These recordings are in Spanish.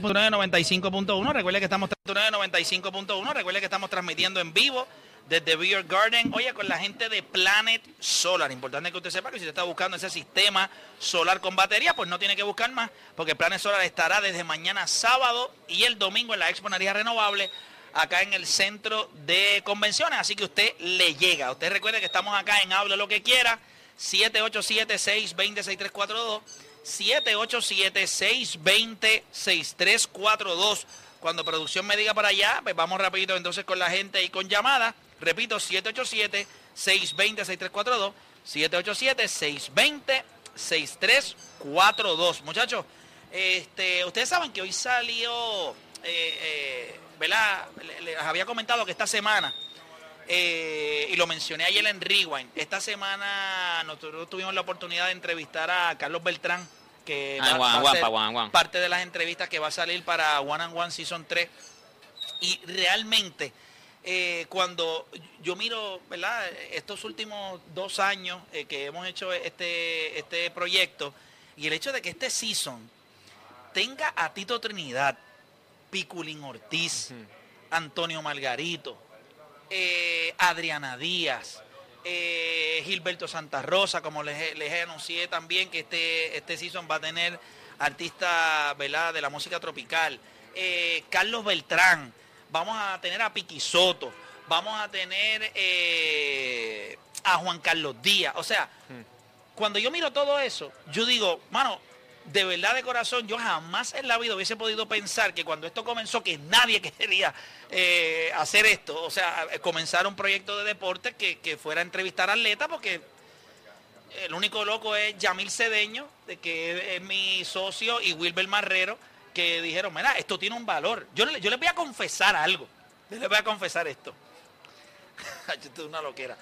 95.1, recuerde que estamos 95.1, recuerde que estamos transmitiendo en vivo desde Beer Garden, oye, con la gente de Planet Solar. Importante que usted sepa que si usted está buscando ese sistema solar con batería, pues no tiene que buscar más, porque Planet Solar estará desde mañana sábado y el domingo en la Expo Energía Renovable, acá en el centro de convenciones. Así que usted le llega. Usted recuerde que estamos acá en Hable lo que quiera, 787-620-6342. 787-620-6342. Cuando producción me diga para allá, pues vamos rapidito entonces con la gente y con llamada. Repito, 787-620-6342. 787-620-6342. Muchachos, este, ustedes saben que hoy salió, eh, eh, ¿verdad? Les había comentado que esta semana, eh, y lo mencioné ayer en Rewind, esta semana nosotros tuvimos la oportunidad de entrevistar a Carlos Beltrán, que Ah, va- a ser parte de las entrevistas que va a salir para One and One Season 3. Y realmente, eh, cuando yo miro, ¿verdad? Estos últimos dos años eh, que hemos hecho este, este proyecto, y el hecho de que este season tenga a Tito Trinidad, Piculín Ortiz, Antonio Margarito, eh, Adriana Díaz, eh, Gilberto Santa Rosa, como les, les anuncié también que este, este season va a tener artistas ¿verdad? de la música tropical, eh, Carlos Beltrán, vamos a tener a Piquisoto, vamos a tener a Juan Carlos Díaz, o sea, cuando yo miro todo eso, yo digo, mano, de verdad de corazón, yo jamás en la vida hubiese podido pensar que cuando esto comenzó, que nadie quería eh, hacer esto, o sea, comenzar un proyecto de deporte que, que fuera a entrevistar atletas, porque el único loco es Yamil Cedeño, de que es mi socio, y Wilber Marrero, que dijeron, mira, esto tiene un valor. Yo, yo les voy a confesar algo, yo les voy a confesar esto. Esto es una loquera.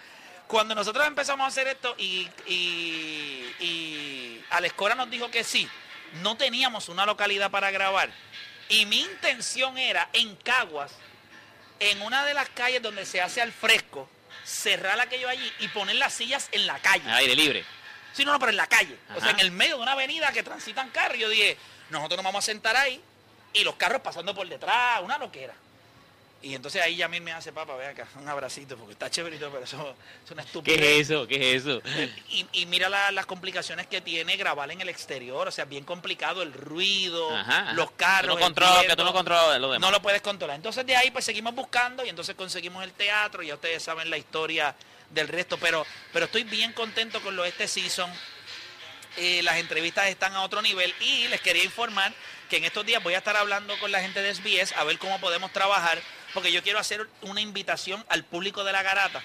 Cuando nosotros empezamos a hacer esto y, y, y Alex Cora nos dijo que sí, no teníamos una localidad para grabar. Y mi intención era en Caguas, en una de las calles donde se hace al fresco, cerrar aquello allí y poner las sillas en la calle. Al aire libre. Sí, no, no, pero en la calle. O sea, en el medio de una avenida que transitan carros. Yo dije, nosotros nos vamos a sentar ahí y los carros pasando por detrás, una loquera. Y entonces ahí ya me hace, papá, ve acá, un abracito, porque está chéverito, pero eso es una ¿Qué estupidez. es eso? ¿Qué es eso? Y, y mira la- las complicaciones que tiene grabar en el exterior, o sea, bien complicado el ruido, Ajá, ajá. los carros. Tú no controlas, que tú no controlas lo demás. No lo puedes controlar. Entonces de ahí pues seguimos buscando y entonces conseguimos el teatro, ya ustedes saben la historia del resto, pero, pero estoy bien contento con lo de este season. Eh, las entrevistas están a otro nivel y les quería informar que en estos días voy a estar hablando con la gente de SBS a ver cómo podemos trabajar, porque yo quiero hacer una invitación al público de la garata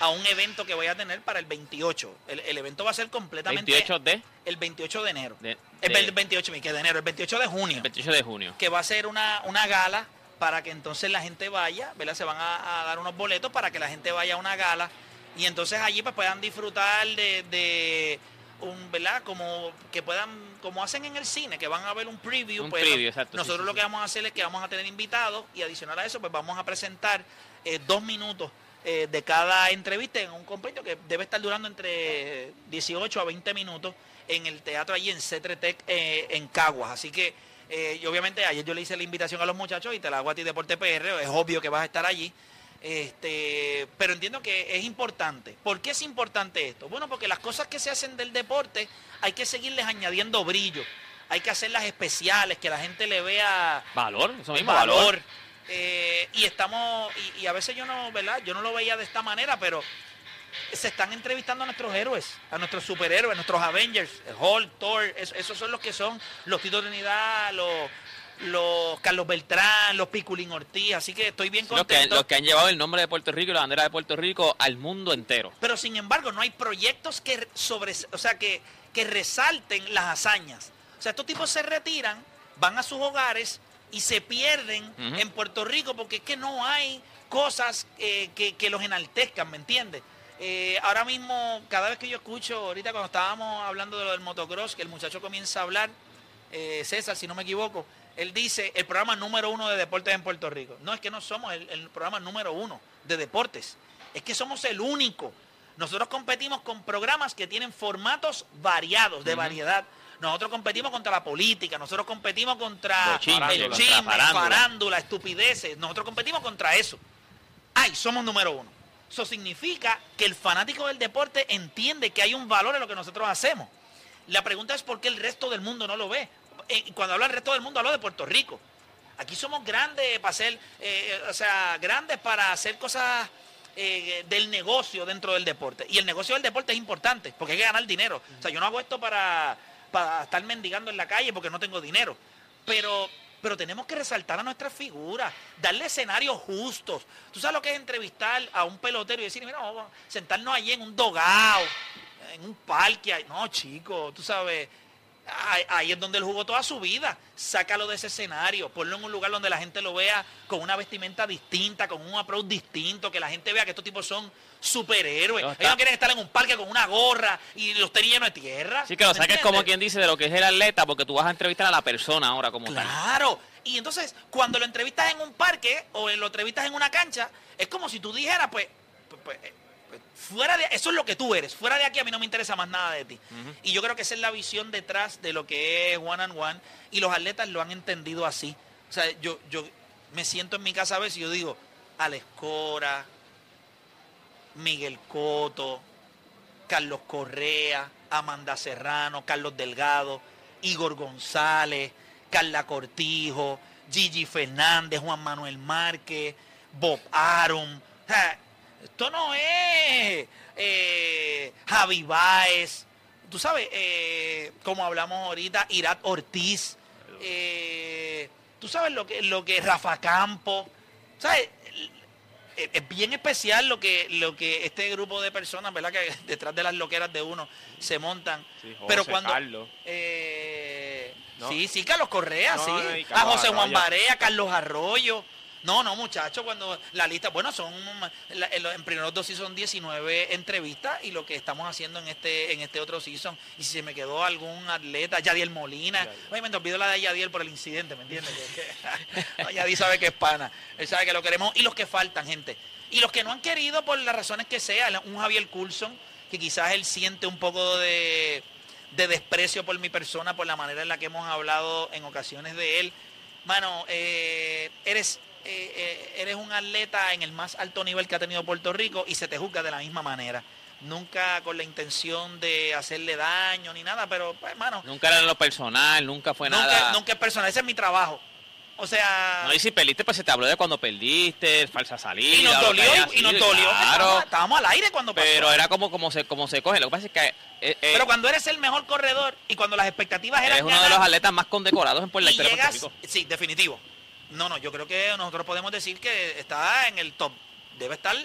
a un evento que voy a tener para el 28. El, el evento va a ser completamente 28 de, el 28 de enero. de, el de- 28, me quedé de enero, el 28 de junio el 28 de junio. que va a ser una, una gala para que entonces la gente vaya, ¿verdad? Se van a, a dar unos boletos para que la gente vaya a una gala y entonces allí pues puedan disfrutar de, de un, ¿verdad? Como que puedan, como hacen en el cine, que van a ver un preview. Un pues, preview, exacto, Nosotros sí, lo que vamos a hacer es que vamos a tener invitados y adicional a eso pues vamos a presentar eh, dos minutos eh, de cada entrevista en un compendio que debe estar durando entre 18 a 20 minutos en el teatro allí en Cetretec eh, en Caguas. Así que eh, y obviamente ayer yo le hice la invitación a los muchachos y te la hago a ti Deporte PR, es obvio que vas a estar allí. Este, pero entiendo que es importante. ¿Por qué es importante esto? Bueno, porque las cosas que se hacen del deporte hay que seguirles añadiendo brillo. Hay que hacerlas especiales, que la gente le vea Valor, eso mismo, valor. valor. Eh, y estamos, y, y a veces yo no, ¿verdad? Yo no lo veía de esta manera, pero se están entrevistando a nuestros héroes, a nuestros superhéroes, a nuestros Avengers, Hulk, Thor, es- esos son los que son los Tito Trinidad, los, los Carlos Beltrán, los Piculín Ortiz, así que estoy bien Los que, contento. los que han llevado el nombre de Puerto Rico y la bandera de Puerto Rico al mundo entero. Pero sin embargo, no hay proyectos que sobre, o sea, que, que resalten las hazañas. O sea, estos tipos se retiran van a sus hogares y se pierden en Puerto Rico porque es que no hay cosas eh, que, que los enaltezcan, ¿me entiendes? Eh, ahora mismo, cada vez que yo escucho, ahorita cuando estábamos hablando de lo del motocross, que el muchacho comienza a hablar, eh, César, si no me equivoco, él dice el programa número uno de deportes en Puerto Rico. No, es que no somos el, el programa número uno de deportes, es que somos el único. Nosotros competimos con programas que tienen formatos variados, de variedad. Nosotros competimos contra la política, nosotros competimos contra Bochinche, el chisme, farándula. farándula, estupideces. Nosotros competimos contra eso. Ay, somos número uno. Eso significa que el fanático del deporte entiende que hay un valor en lo que nosotros hacemos. La pregunta es por qué el resto del mundo no lo ve. Eh, cuando hablo del resto del mundo, hablo de Puerto Rico. Aquí somos grandes para hacer, eh, o sea, grandes para hacer cosas eh, del negocio dentro del deporte. Y el negocio del deporte es importante, porque hay que ganar dinero. O sea, yo no hago esto para, para estar mendigando en la calle porque no tengo dinero. Pero, pero tenemos que resaltar a nuestras figuras, darle escenarios justos. ¿Tú sabes lo que es entrevistar a un pelotero y decir, mira, vamos a sentarnos allí en un dogao, en un parque? No, chico, tú sabes, ahí, es donde él jugó toda su vida. Sácalo de ese escenario, ponlo en un lugar donde la gente lo vea con una vestimenta distinta, con un approach distinto, que la gente vea que estos tipos son superhéroes. No, Ellos no quieren estar en un parque con una gorra y los tenis llenos de tierra. Sí, que lo ¿me saques como quien dice de lo que es el atleta, porque tú vas a entrevistar a la persona ahora como tal. Claro. Y entonces, cuando lo entrevistas en un parque o lo entrevistas en una cancha, es como si tú dijeras, pues, pues, pues, fuera de eso es lo que tú eres. Fuera de aquí a mí no me interesa más nada de ti. Y yo creo que esa es la visión detrás de lo que es one and one. Y los atletas lo han entendido así. O sea, yo, yo me siento en mi casa a veces y yo digo, Alex Cora, Miguel Coto, Carlos Correa, Amanda Serrano, Carlos Delgado, Igor González, Carla Cortijo, Gigi Fernández, Juan Manuel Márquez, Bob Arum. Esto no es eh, Javi Baez. Tú sabes, eh, como hablamos ahorita, Irat Ortiz. eh, tú sabes lo que, lo que Rafa Campo. ¿Sabes? es es bien especial lo que lo que este grupo de personas, ¿verdad? Que detrás de las loqueras de uno se montan. Sí, José, Pero cuando Carlos. eh, No. sí, sí, Carlos Correa, No, sí. no, a José Juan. Barea, Carlos Arroyo. No, no, muchachos, cuando la lista, bueno, son en primeros dos sí son 19 entrevistas y lo que estamos haciendo en este en este otro season. Y si se me quedó algún atleta, Yadiel Molina. Oye, me olvidó la de Yadiel por el incidente, ¿me entiendes? No, Yadiel sabe que es pana. Él sabe que lo queremos. Y los que faltan, gente. Y los que no han querido por las razones que sea, un Javier Coulson, que quizás él siente un poco de, de desprecio por mi persona, por la manera en la que hemos hablado en ocasiones de él. Mano, eh, eres, eh, eh, eres un atleta en el más alto nivel que ha tenido Puerto Rico y se te juzga de la misma manera. Nunca con la intención de hacerle daño ni nada, pero, pues, hermano, Nunca era en lo personal, nunca fue nunca, nada. nunca es personal, ese es mi trabajo. O sea, No, y si perdiste, pues se te habló de cuando perdiste, falsa salida. y nos dolió, y, nos dolió. Claro, Estábamos, estábamos al aire cuando pasó. pero era como, como, se, como se coge. Lo que pasa es que eh, eh, Pero cuando eres el mejor corredor y cuando las expectativas eran eres uno de los atletas más condecorados en Puerto Rico. sí, definitivo. No, no, yo creo que nosotros podemos decir que está en el top. Debe estar.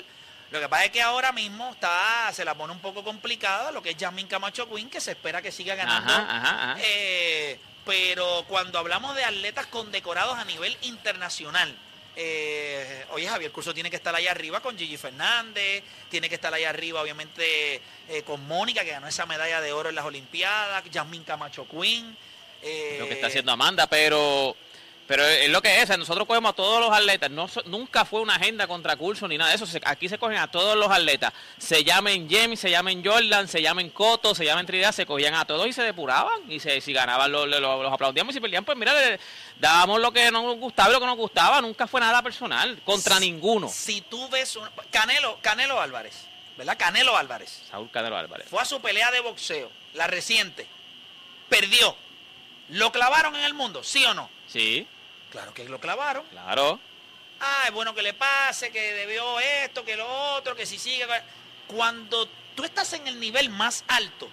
Lo que pasa es que ahora mismo está, se la pone un poco complicada lo que es Jasmine Camacho Quinn, que se espera que siga ganando. Ajá, ajá, ajá. Eh, pero cuando hablamos de atletas condecorados a nivel internacional, eh, oye, Javier Curso tiene que estar ahí arriba con Gigi Fernández, tiene que estar ahí arriba, obviamente, eh, con Mónica, que ganó esa medalla de oro en las Olimpiadas, Jasmine Camacho Quinn. eh, lo que está haciendo Amanda, pero pero es lo que es, nosotros cogemos a todos los atletas, no, nunca fue una agenda contra Curso ni nada de eso, aquí se cogen a todos los atletas, se llamen Jamie, se llamen Jordan, se llamen Coto, se llamen Trinidad, se cogían a todos y se depuraban, y se, si ganaban los, los, los aplaudíamos y si perdían, pues mira, le dábamos lo que nos gustaba y lo que nos gustaba, nunca fue nada personal, contra ninguno. Si tú ves un, Canelo, Canelo Álvarez, ¿verdad? Canelo Álvarez. Saúl Canelo Álvarez. Fue a su pelea de boxeo, la reciente. Perdió. ¿Lo clavaron en el mundo? ¿Sí o no? Sí, Claro que lo clavaron. claro. Ah, es bueno que le pase, que debió esto, que lo otro, que si sigue. Cuando tú estás en el nivel más alto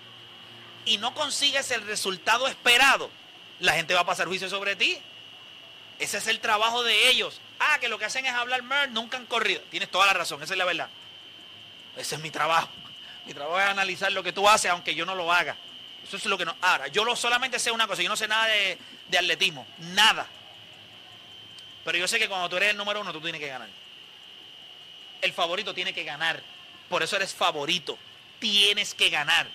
y no consigues el resultado esperado, la gente va a pasar juicio sobre ti. Ese es el trabajo de ellos. Ah, que lo que hacen es hablar mer, nunca han corrido. Tienes toda la razón, esa es la verdad. Ese es mi trabajo. Mi trabajo es analizar lo que tú haces, aunque yo no lo haga. Eso es lo que no. Ahora, yo lo solamente sé una cosa, yo no sé nada de, de atletismo, nada. Pero yo sé que cuando tú eres el número uno, tú tienes que ganar. El favorito tiene que ganar. Por eso eres favorito. Tienes que ganar.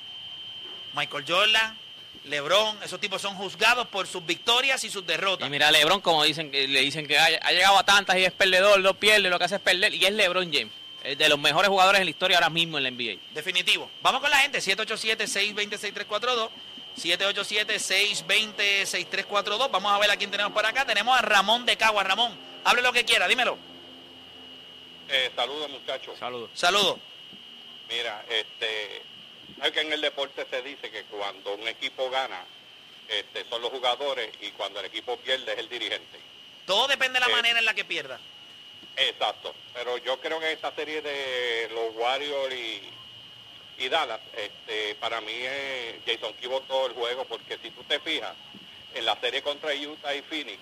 Michael Jordan, LeBron, esos tipos son juzgados por sus victorias y sus derrotas. Y mira, LeBron, como dicen, que le dicen que ha, ha llegado a tantas y es perdedor, no pierde, lo que hace es perder. Y es LeBron James, es de los mejores jugadores en la historia ahora mismo en la NBA. Definitivo. Vamos con la gente, 787-620-6342. 787-620-6342. Vamos a ver a quién tenemos por acá. Tenemos a Ramón de Cagua. Ramón, hable lo que quiera, dímelo. Eh, saludos muchachos. Saludos. Saludos. Mira, este, hay que en el deporte se dice que cuando un equipo gana, este, son los jugadores y cuando el equipo pierde es el dirigente. Todo depende de la Eh. manera en la que pierda. Exacto. Pero yo creo que esta serie de los Warriors y, y Dallas, este, para mí es Jason Key todo el juego porque si tú te fijas, en la serie contra Utah y Phoenix,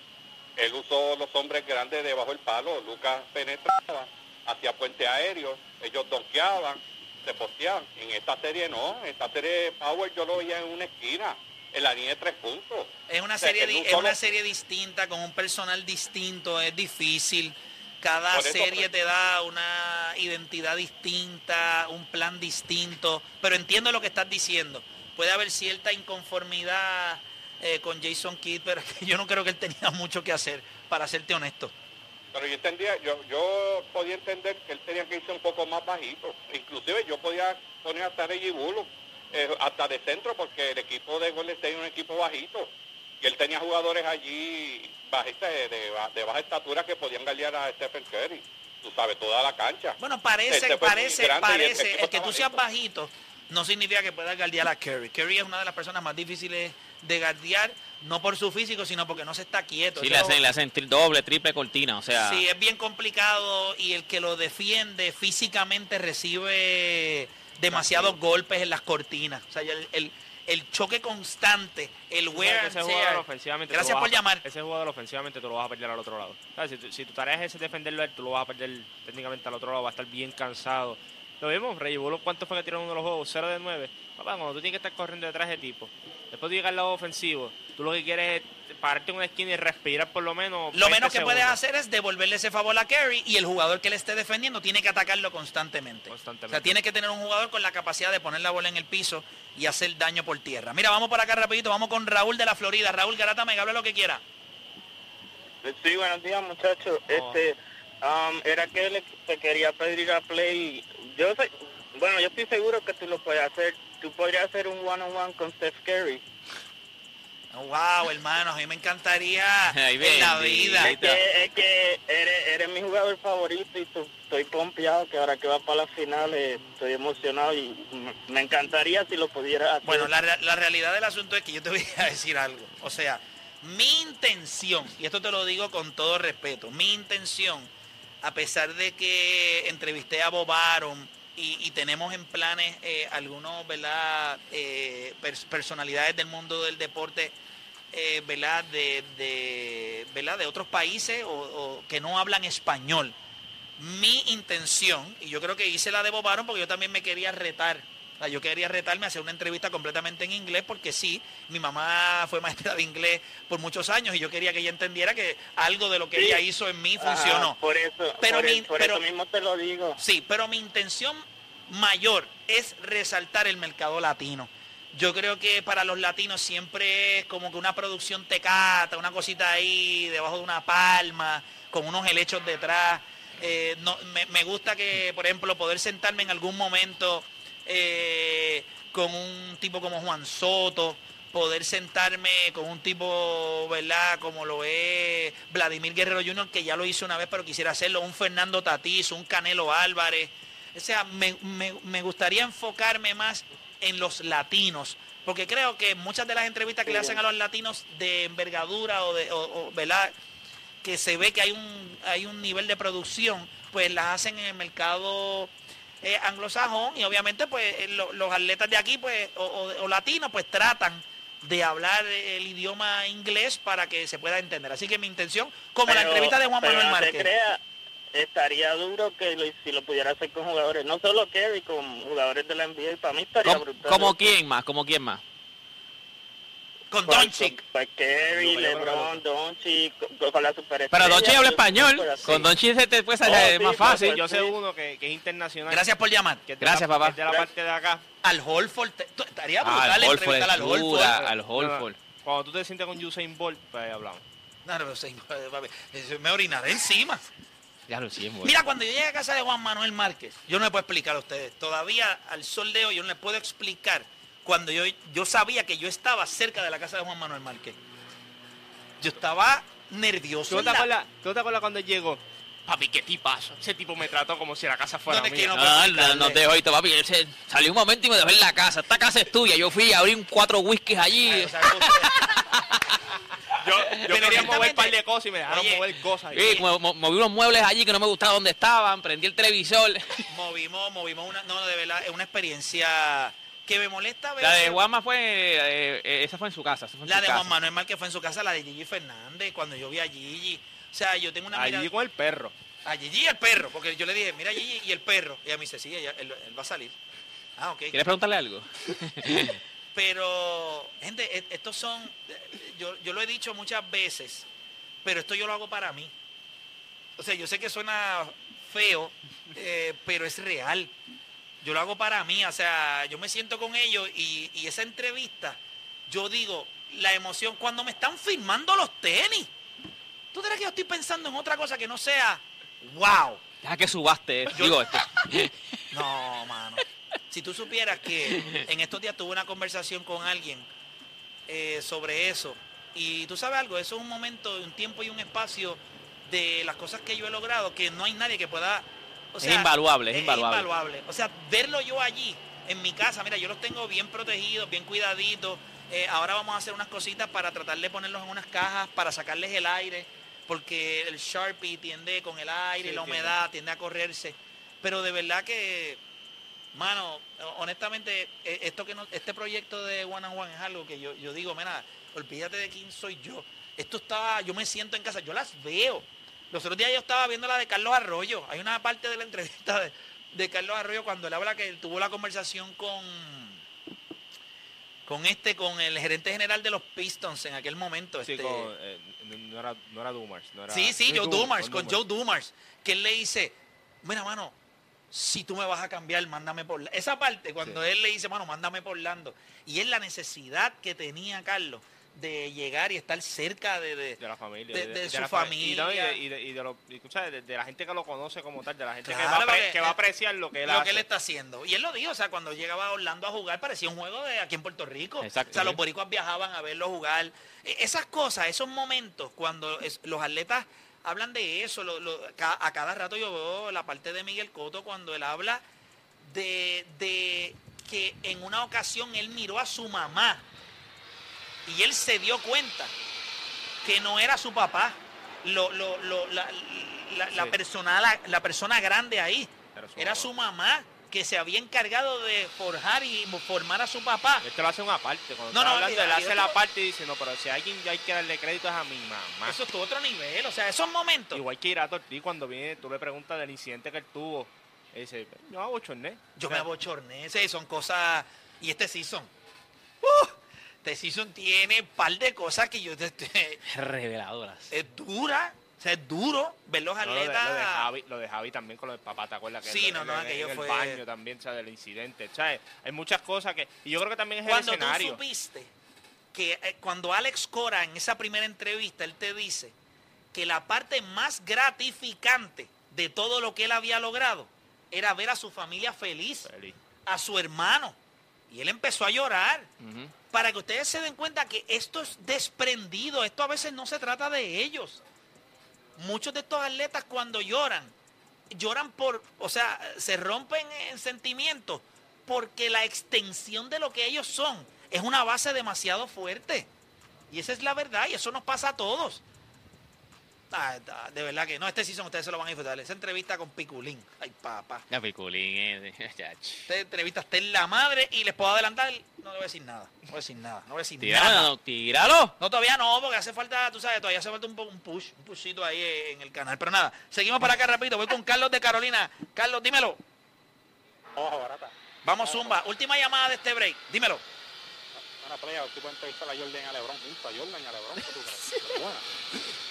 él usó los hombres grandes debajo del palo, Lucas penetraba, hacía puente aéreo, ellos donkeaban, se posteaban. En esta serie no, en esta serie Power yo lo veía en una esquina, en la línea de tres puntos. Es una O sea, serie, es una serie distinta, con un personal distinto, es difícil. Cada eso, serie te da una identidad distinta, un plan distinto, pero entiendo lo que estás diciendo. Puede haber cierta inconformidad eh, con Jason Kidd, pero yo no creo que él tenía mucho que hacer, para serte honesto. Pero yo entendía, yo, yo podía entender que él tenía que irse un poco más bajito. Inclusive yo podía poner hasta Reggie Bullock, eh, hasta de centro, porque el equipo de Golden State es un equipo bajito. Y él tenía jugadores allí bajitas, de, de de baja estatura que podían galear a Stephen Curry. Tú sabes, toda la cancha. Bueno, parece, parece, el parece, el que tú seas bajito. bajito no significa que puedas guardiar a Curry. Curry es una de las personas más difíciles de guardiar, no por su físico, sino porque no se está quieto. Sí, le hacen, le hacen doble, triple cortina, o sea... Sí, es bien complicado y el que lo defiende físicamente recibe demasiados golpes en las cortinas. O sea, el, el- el choque constante, el wear and ese tear. jugador ofensivamente tú Gracias por a- llamar. Ese jugador ofensivamente tú lo vas a perder al otro lado. ¿Sabes? Si, tu, si tu tarea es defenderlo él, tú lo vas a perder técnicamente al otro lado, va a estar bien cansado. Lo vimos, Rey Bullock, ¿cuánto fue que tiró uno de los juegos? 0 de 9. Papá, cuando tú tienes que estar corriendo detrás de tipo, después de llegar al lado ofensivo, tú lo que quieres es pararte en una esquina y respirar por lo menos. Lo 20 menos que puedes hacer es devolverle ese favor a Kerry y el jugador que le esté defendiendo tiene que atacarlo constantemente. Constantemente. O sea, tiene que tener un jugador con la capacidad de poner la bola en el piso y hacer daño por tierra. Mira, vamos por acá rapidito, vamos con Raúl de la Florida. Raúl Garata, me hable lo que quiera. Sí, buenos días muchachos. Este, um, era que le te quería pedir a Play. Yo sé, bueno, yo estoy seguro que tú lo puedes hacer. Tú podrías hacer un one on one con Steph Curry. Wow, hermano, a mí me encantaría Ay, en la vida. Es que, es que eres, eres mi jugador favorito y tú- estoy pompeado que ahora que va para las finales estoy emocionado y me- encantaría si lo pudiera hacer. Bueno, la, re- la realidad del asunto es que yo te voy a decir algo. O sea, mi intención, y esto te lo digo con todo respeto, mi intención, a pesar de que entrevisté a Bob Arum y, tenemos en planes eh, algunos, ¿verdad? Eh, pers- personalidades del mundo del deporte, eh, ¿verdad? De, de, de otros países o, o que no hablan español. Mi intención, y yo creo que hice la de Bob Arum porque yo también me quería retar. O sea, yo quería retarme a hacer una entrevista completamente en inglés porque sí, mi mamá fue maestra de inglés por muchos años y yo quería que ella entendiera que algo de lo que Sí. ella hizo en mí Ajá, funcionó. por eso, Pero por, mi- el- por pero- eso mismo te lo digo. Sí, pero mi intención mayor es resaltar el mercado latino. Yo creo que para los latinos siempre es como que una producción tecata, una cosita ahí debajo de una palma, con unos helechos detrás. Eh, no, me, me gusta que, por ejemplo, poder sentarme en algún momento eh, con un tipo como Juan Soto, poder sentarme con un tipo, ¿verdad? Como lo es Vladimir Guerrero Jr., que ya lo hizo una vez, pero quisiera hacerlo, un Fernando Tatís, un Canelo Álvarez. O sea, me, me- me gustaría enfocarme más en los latinos, porque creo que muchas de las entrevistas que le hacen a los latinos de envergadura o de, o- o, ¿verdad? que se ve que hay un, hay un nivel de producción, pues las hacen en el mercado eh, anglosajón y obviamente pues eh, lo- los atletas de aquí pues o, o- o latinos pues tratan de hablar el idioma inglés para que se pueda entender. Así que mi intención, como la entrevista de Juan pero Manuel no Márquez. crea, estaría duro que lo- si lo pudiera hacer con jugadores, no solo Kerry, con jugadores de la NBA, para mí estaría ¿Cómo, brutal. como quién más? ¿Como quién más? Con Pues- Doncic. Pues que LeBron, Doncic, con, con la superestrella. Pero Donchi habla español. Pues. Con Donchi se te puede Oh, salir sí, más pues, fácil. Sí, yo sé uno que, que es internacional. Gracias por llamar. Gracias, la- papá. de la parte de acá. Al Holford. estaría Ah, brutal al Holford entrevistar al Holford. al Holford. Cuando tú te sientes con Usain Bolt, pues hablamos. No, no, papi, eso me orinaré encima. Ya lo hicimos. Mira, cuando yo llegué a casa de Juan Manuel Márquez, yo no le puedo explicar a ustedes. Todavía al sol de hoy yo no les puedo explicar cuando yo, yo sabía que yo estaba cerca de la casa de Juan Manuel Márquez. Yo estaba nervioso. ¿Tú no te la- acuerdas, tú no te acuerdas cuando llegó? Papi, qué tipazo. Ese tipo me trató como si la casa fuera No te mía. quiero- No, no, explicarle. no te oíste, papi. Él se- salió un momento y me dejó en la casa. Esta casa es tuya. Yo fui a abrir un cuatro whiskies allí. Ay, o sea, usted- Yo, quería mover un par de cosas y me dejaron Oye, mover cosas. Sí, mo- mo- moví unos muebles allí que no me gustaba dónde estaban. Prendí el televisor. movimos, movimos una, no, de verdad, es una experiencia que me molesta ver. La de Juanma fue. eh, eh, esa fue en su casa. esa fue en La su de casa. Juan Manuel Márquez fue en su casa, la de Gigi Fernández, cuando yo vi a Gigi. O sea, yo tengo una Allí mirada- con el perro. A Gigi y el perro, porque yo le dije, mira Gigi y el perro. Y ella me dice, sí, ella- él, él va a salir. Ah, ok. ¿Quieres preguntarle algo? Pero, gente, e- estos son, yo, yo lo he dicho muchas veces, pero esto yo lo hago para mí. O sea, yo sé que suena feo, eh, pero es real. Yo lo hago para mí, o sea, yo me siento con ellos y, y esa entrevista, yo digo, la emoción, cuando me están firmando los tenis. ¿Tú crees que yo estoy pensando en otra cosa que no sea, wow? Deja que subaste. Digo, este. No, mano. Si tú supieras que en estos días tuve una conversación con alguien eh, sobre eso, y tú sabes algo, eso es un momento, un tiempo y un espacio de las cosas que yo he logrado, que no hay nadie que pueda... O Es invaluable, es invaluable. O sea, verlo yo allí, en mi casa, mira, yo los tengo bien protegidos, bien cuidaditos. Eh, ahora vamos a hacer unas cositas para tratar de ponerlos en unas cajas, para sacarles el aire, porque el Sharpie tiende con el aire y Sí, la humedad, tiende a correrse. Pero de verdad que, mano, honestamente, e- esto que no- este proyecto de One and One es algo que yo, yo digo, mira, olvídate de quién soy yo. Esto está, yo me siento en casa, yo las veo. Los otros días yo estaba viendo la de Carlos Arroyo. Hay una parte de la entrevista de, de Carlos Arroyo cuando él habla que él tuvo la conversación con con este, con el gerente general de los Pistons en aquel momento. Sí, este, con, eh, no, era, no era Dumars. No era, Sí, sí, no, Joe Dum- Dumars, con. Joe Dumars, que él le dice, mira, mano, si tú me vas a cambiar, mándame por... La-". Esa parte, cuando él le dice, mano, mándame por Lando. Y es la necesidad que tenía Carlos de llegar y estar cerca de... de- de la familia de- de su la familia. y, no, y de, y de- y de lo- y, tú sabes, de, de la gente que lo conoce como tal de la gente que, va que va a apreciar lo que él lo hace que él está haciendo. Y él lo dijo, o sea, cuando llegaba a Orlando a jugar parecía un juego de aquí en Puerto Rico. Exacto, o sea, sí. los boricuas viajaban a verlo jugar. E- Esas cosas, esos momentos, cuando es- los atletas hablan de eso, lo- lo- a cada rato yo veo la parte de Miguel Coto cuando él habla de, de que en una ocasión él miró a su mamá y él se dio cuenta que no era su papá, lo, lo- lo- la, la- la persona, la, la persona grande ahí. Era su Era mamá. su mamá que se había encargado de forjar y formar a su papá. Este lo hace una parte. Cuando No, no, hablando, él hace la esto- parte y dice, no, pero si a alguien hay que darle crédito es a mi mamá. Eso es tu otro nivel, o sea, esos momentos. Igual que Irato Ortiz cuando viene, tú le preguntas del incidente que él tuvo. Él dice, yo hago chorné. Yo O sea, me abochorné, sí, son cosas... Y este season, ¡uh! Este season tiene un par de cosas que yo... este, Reveladoras. es dura, o sea, es duro ver los no, lo, de, atletas... lo de Javi, lo de Javi también con lo del papá, ¿te acuerdas? Que Sí, en- no, no, en- aquello el fue- baño también, ¿sabes? Del incidente, ¿sabes? Hay muchas cosas que... Y yo creo que también es Cuando el tú escenario. supiste que eh, cuando Alex Cora en esa primera entrevista, él te dice que la parte más gratificante de todo lo que él había logrado era ver a su familia feliz, Feliz. a su hermano. Y él empezó a llorar. Para que ustedes se den cuenta que esto es desprendido, esto a veces no se trata de ellos. Muchos de estos atletas cuando lloran, lloran por, o sea, se rompen en sentimientos porque la extensión de lo que ellos son es una base demasiado fuerte. Y esa es la verdad y eso nos pasa a todos. Ah, ah, de verdad que no, este season ustedes se lo van a disfrutar. Esa entrevista con Piculín. Ay, papá. La piculín, eh. Esta entrevista está en la madre y les puedo adelantar, no le voy a decir nada. No voy a decir nada. No voy a decir nada. Tíralo, tíralo. No, todavía no, porque hace falta, tú sabes, todavía hace falta un, un push, un pushito ahí en el canal. Pero nada, seguimos para acá rapidito. Voy con Carlos de Carolina. Carlos, dímelo. Ojo, barata. Vamos, Zumba. Última llamada de este break. Dímelo. Una playa, si pueden entrevistar a Jordan y a Lebron juntos, a Jordan y a Lebron,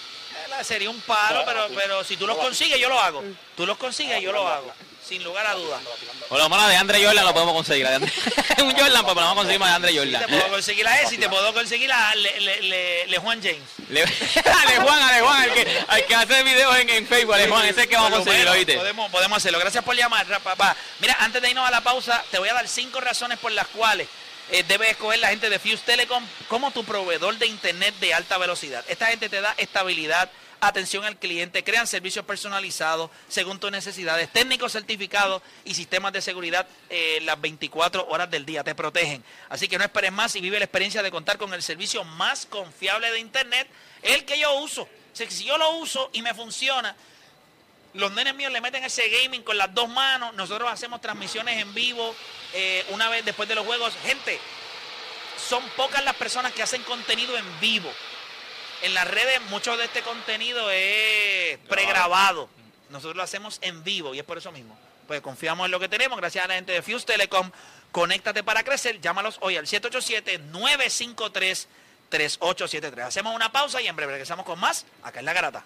Sería un palo, pero, pero si tú los consigues, yo lo hago. Tú los consigues, yo lo hago. Sin lugar a dudas. Por lo menos de Andre Jordan lo podemos conseguir. la un Jordan, pues lo vamos a conseguir más de Andre Si te Jordan. puedo conseguir a ese, si te puedo conseguir a Le, Le- Le- Le Juan James. Le, Ale Juan, Ale Juan, al que, al que hace videos en, en Facebook, Ale Juan, ese es el que vamos a conseguir, ¿oíste? Podemos, podemos hacerlo. Gracias por llamar, papá. Mira, antes de irnos a la pausa, te voy a dar cinco razones por las cuales eh, debes escoger la gente de Fuse Telecom como tu proveedor de internet de alta velocidad. Esta gente te da estabilidad, atención al cliente, crean servicios personalizados según tus necesidades, técnicos certificados y sistemas de seguridad eh, las 24 horas del día. Te protegen. Así que no esperes más y vive la experiencia de contar con el servicio más confiable de internet, el que yo uso. Si yo lo uso y me funciona, los nenes míos le meten ese gaming con las dos manos. Nosotros hacemos transmisiones en vivo eh, una vez después de los juegos. Gente, son pocas las personas que hacen contenido en vivo. En las redes mucho de este contenido es pregrabado. Nosotros lo hacemos en vivo y es por eso mismo. Pues confiamos en lo que tenemos. Gracias a la gente de Fuse Telecom. Conéctate para crecer. Llámalos hoy al 787-953-3873. Hacemos una pausa y en breve regresamos con más acá en La Garata.